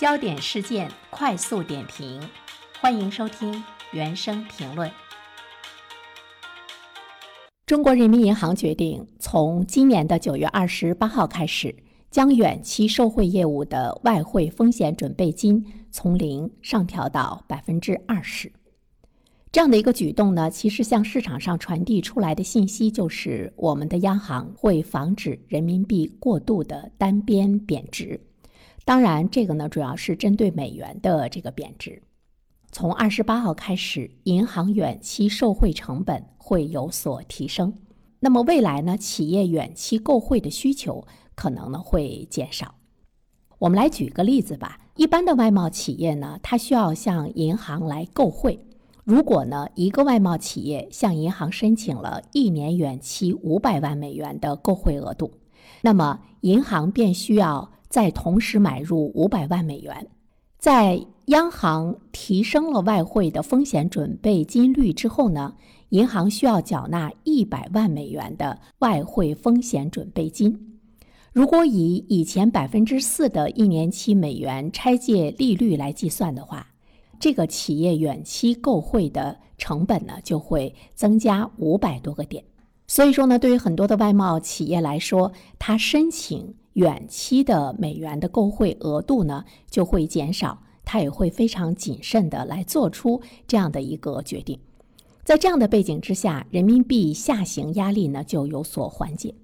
焦点事件快速点评，欢迎收听原声评论。中国人民银行决定从今年的九月二十八号开始，将远期受汇业务的外汇风险准备金从零上调到百分之二十。这样的一个举动呢，其实向市场上传递出来的信息就是，我们的央行会防止人民币过度的单边贬值。当然，这个呢主要是针对美元的这个贬值。从二十八号开始，银行远期受汇成本会有所提升。那么未来呢，企业远期购汇的需求可能呢会减少。我们来举个例子吧。一般的外贸企业呢，它需要向银行来购汇。如果呢一个外贸企业向银行申请了一年远期五百万美元的购汇额度，那么银行便需要。再同时买入五百万美元，在央行提升了外汇的风险准备金率之后呢，银行需要缴纳一百万美元的外汇风险准备金。如果以以前百分之四的一年期美元拆借利率来计算的话，这个企业远期购汇的成本呢就会增加五百多个点。所以说呢，对于很多的外贸企业来说，它申请。远期的美元的购汇额度呢就会减少，它也会非常谨慎的来做出这样的一个决定。在这样的背景之下，人民币下行压力呢就有所缓解。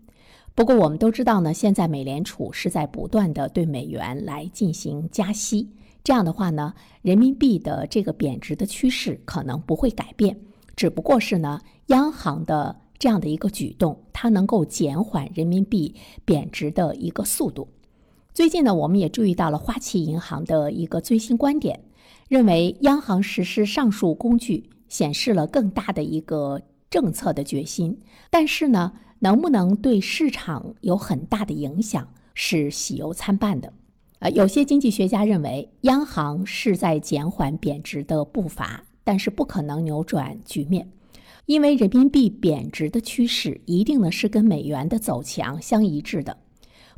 不过我们都知道呢，现在美联储是在不断的对美元来进行加息，这样的话呢，人民币的这个贬值的趋势可能不会改变，只不过是呢，央行的。这样的一个举动，它能够减缓人民币贬值的一个速度。最近呢，我们也注意到了花旗银行的一个最新观点，认为央行实施上述工具显示了更大的一个政策的决心。但是呢，能不能对市场有很大的影响，是喜忧参半的。呃，有些经济学家认为，央行是在减缓贬值的步伐，但是不可能扭转局面。因为人民币贬值的趋势一定呢是跟美元的走强相一致的。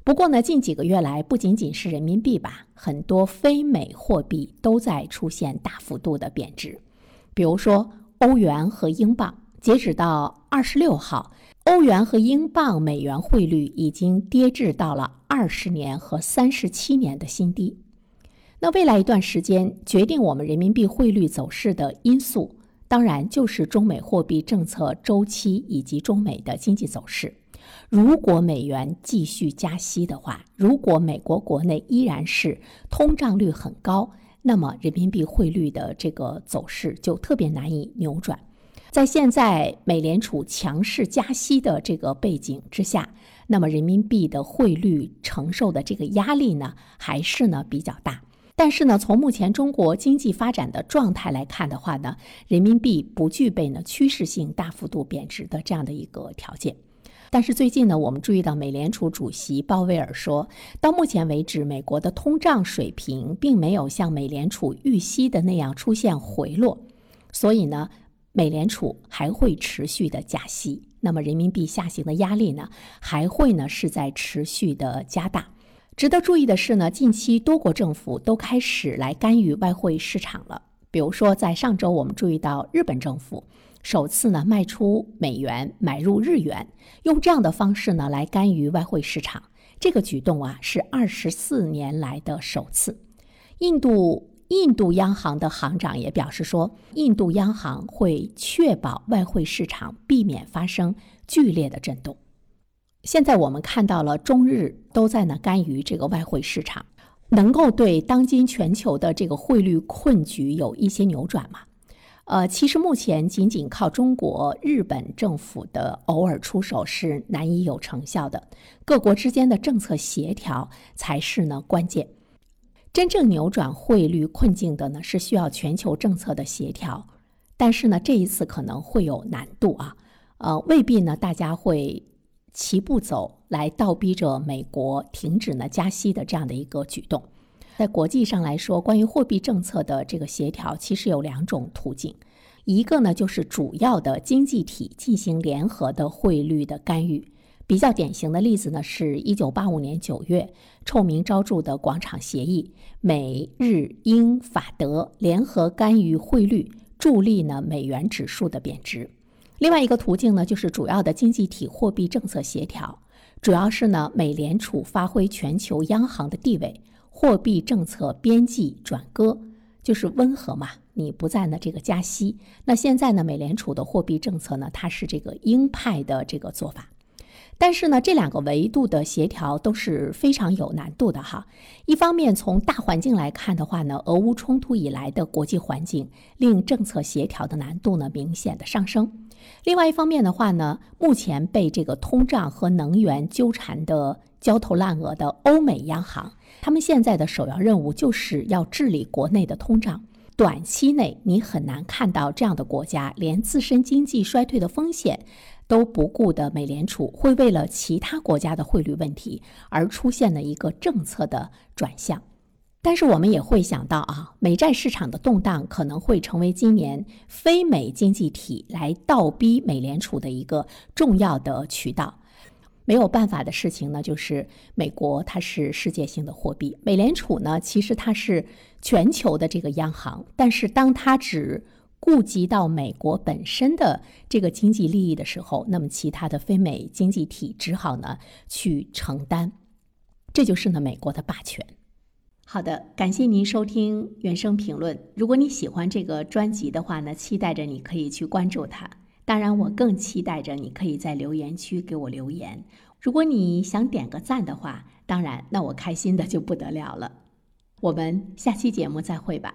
不过呢，近几个月来，不仅仅是人民币吧，很多非美货币都在出现大幅度的贬值。比如说欧元和英镑，截止到二十六号，欧元和英镑美元汇率已经跌至到了二十年和三十七年的新低。那未来一段时间，决定我们人民币汇率走势的因素。当然，就是中美货币政策周期以及中美的经济走势。如果美元继续加息的话，如果美国国内依然是通胀率很高，那么人民币汇率的这个走势就特别难以扭转。在现在美联储强势加息的这个背景之下，那么人民币的汇率承受的这个压力呢，还是呢比较大。但是呢，从目前中国经济发展的状态来看的话呢，人民币不具备呢趋势性大幅度贬值的这样的一个条件。但是最近呢，我们注意到美联储主席鲍威尔说，到目前为止，美国的通胀水平并没有像美联储预期的那样出现回落，所以呢，美联储还会持续的加息，那么人民币下行的压力呢，还会呢是在持续的加大。值得注意的是呢，近期多国政府都开始来干预外汇市场了。比如说，在上周，我们注意到日本政府首次呢卖出美元，买入日元，用这样的方式呢来干预外汇市场。这个举动啊是二十四年来的首次。印度印度央行的行长也表示说，印度央行会确保外汇市场避免发生剧烈的震动。现在我们看到了中日都在呢干预这个外汇市场，能够对当今全球的这个汇率困局有一些扭转吗？呃，其实目前仅仅靠中国、日本政府的偶尔出手是难以有成效的，各国之间的政策协调才是呢关键。真正扭转汇率困境的呢是需要全球政策的协调，但是呢这一次可能会有难度啊，呃，未必呢大家会。齐步走来倒逼着美国停止呢加息的这样的一个举动，在国际上来说，关于货币政策的这个协调，其实有两种途径，一个呢就是主要的经济体进行联合的汇率的干预，比较典型的例子呢，是一九八五年九月臭名昭著的广场协议，美日英法德联合干预汇率，助力呢美元指数的贬值。另外一个途径呢，就是主要的经济体货币政策协调，主要是呢美联储发挥全球央行的地位，货币政策边际转割。就是温和嘛，你不在呢这个加息。那现在呢，美联储的货币政策呢，它是这个鹰派的这个做法。但是呢，这两个维度的协调都是非常有难度的哈。一方面，从大环境来看的话呢，俄乌冲突以来的国际环境令政策协调的难度呢明显的上升。另外一方面的话呢，目前被这个通胀和能源纠缠的焦头烂额的欧美央行。他们现在的首要任务就是要治理国内的通胀。短期内，你很难看到这样的国家连自身经济衰退的风险都不顾的美联储会为了其他国家的汇率问题而出现了一个政策的转向。但是我们也会想到啊，美债市场的动荡可能会成为今年非美经济体来倒逼美联储的一个重要的渠道。没有办法的事情呢，就是美国它是世界性的货币，美联储呢其实它是全球的这个央行，但是当它只顾及到美国本身的这个经济利益的时候，那么其他的非美经济体只好呢去承担，这就是呢美国的霸权。好的，感谢您收听原声评论。如果你喜欢这个专辑的话呢，期待着你可以去关注它。当然，我更期待着你可以在留言区给我留言。如果你想点个赞的话，当然，那我开心的就不得了了。我们下期节目再会吧。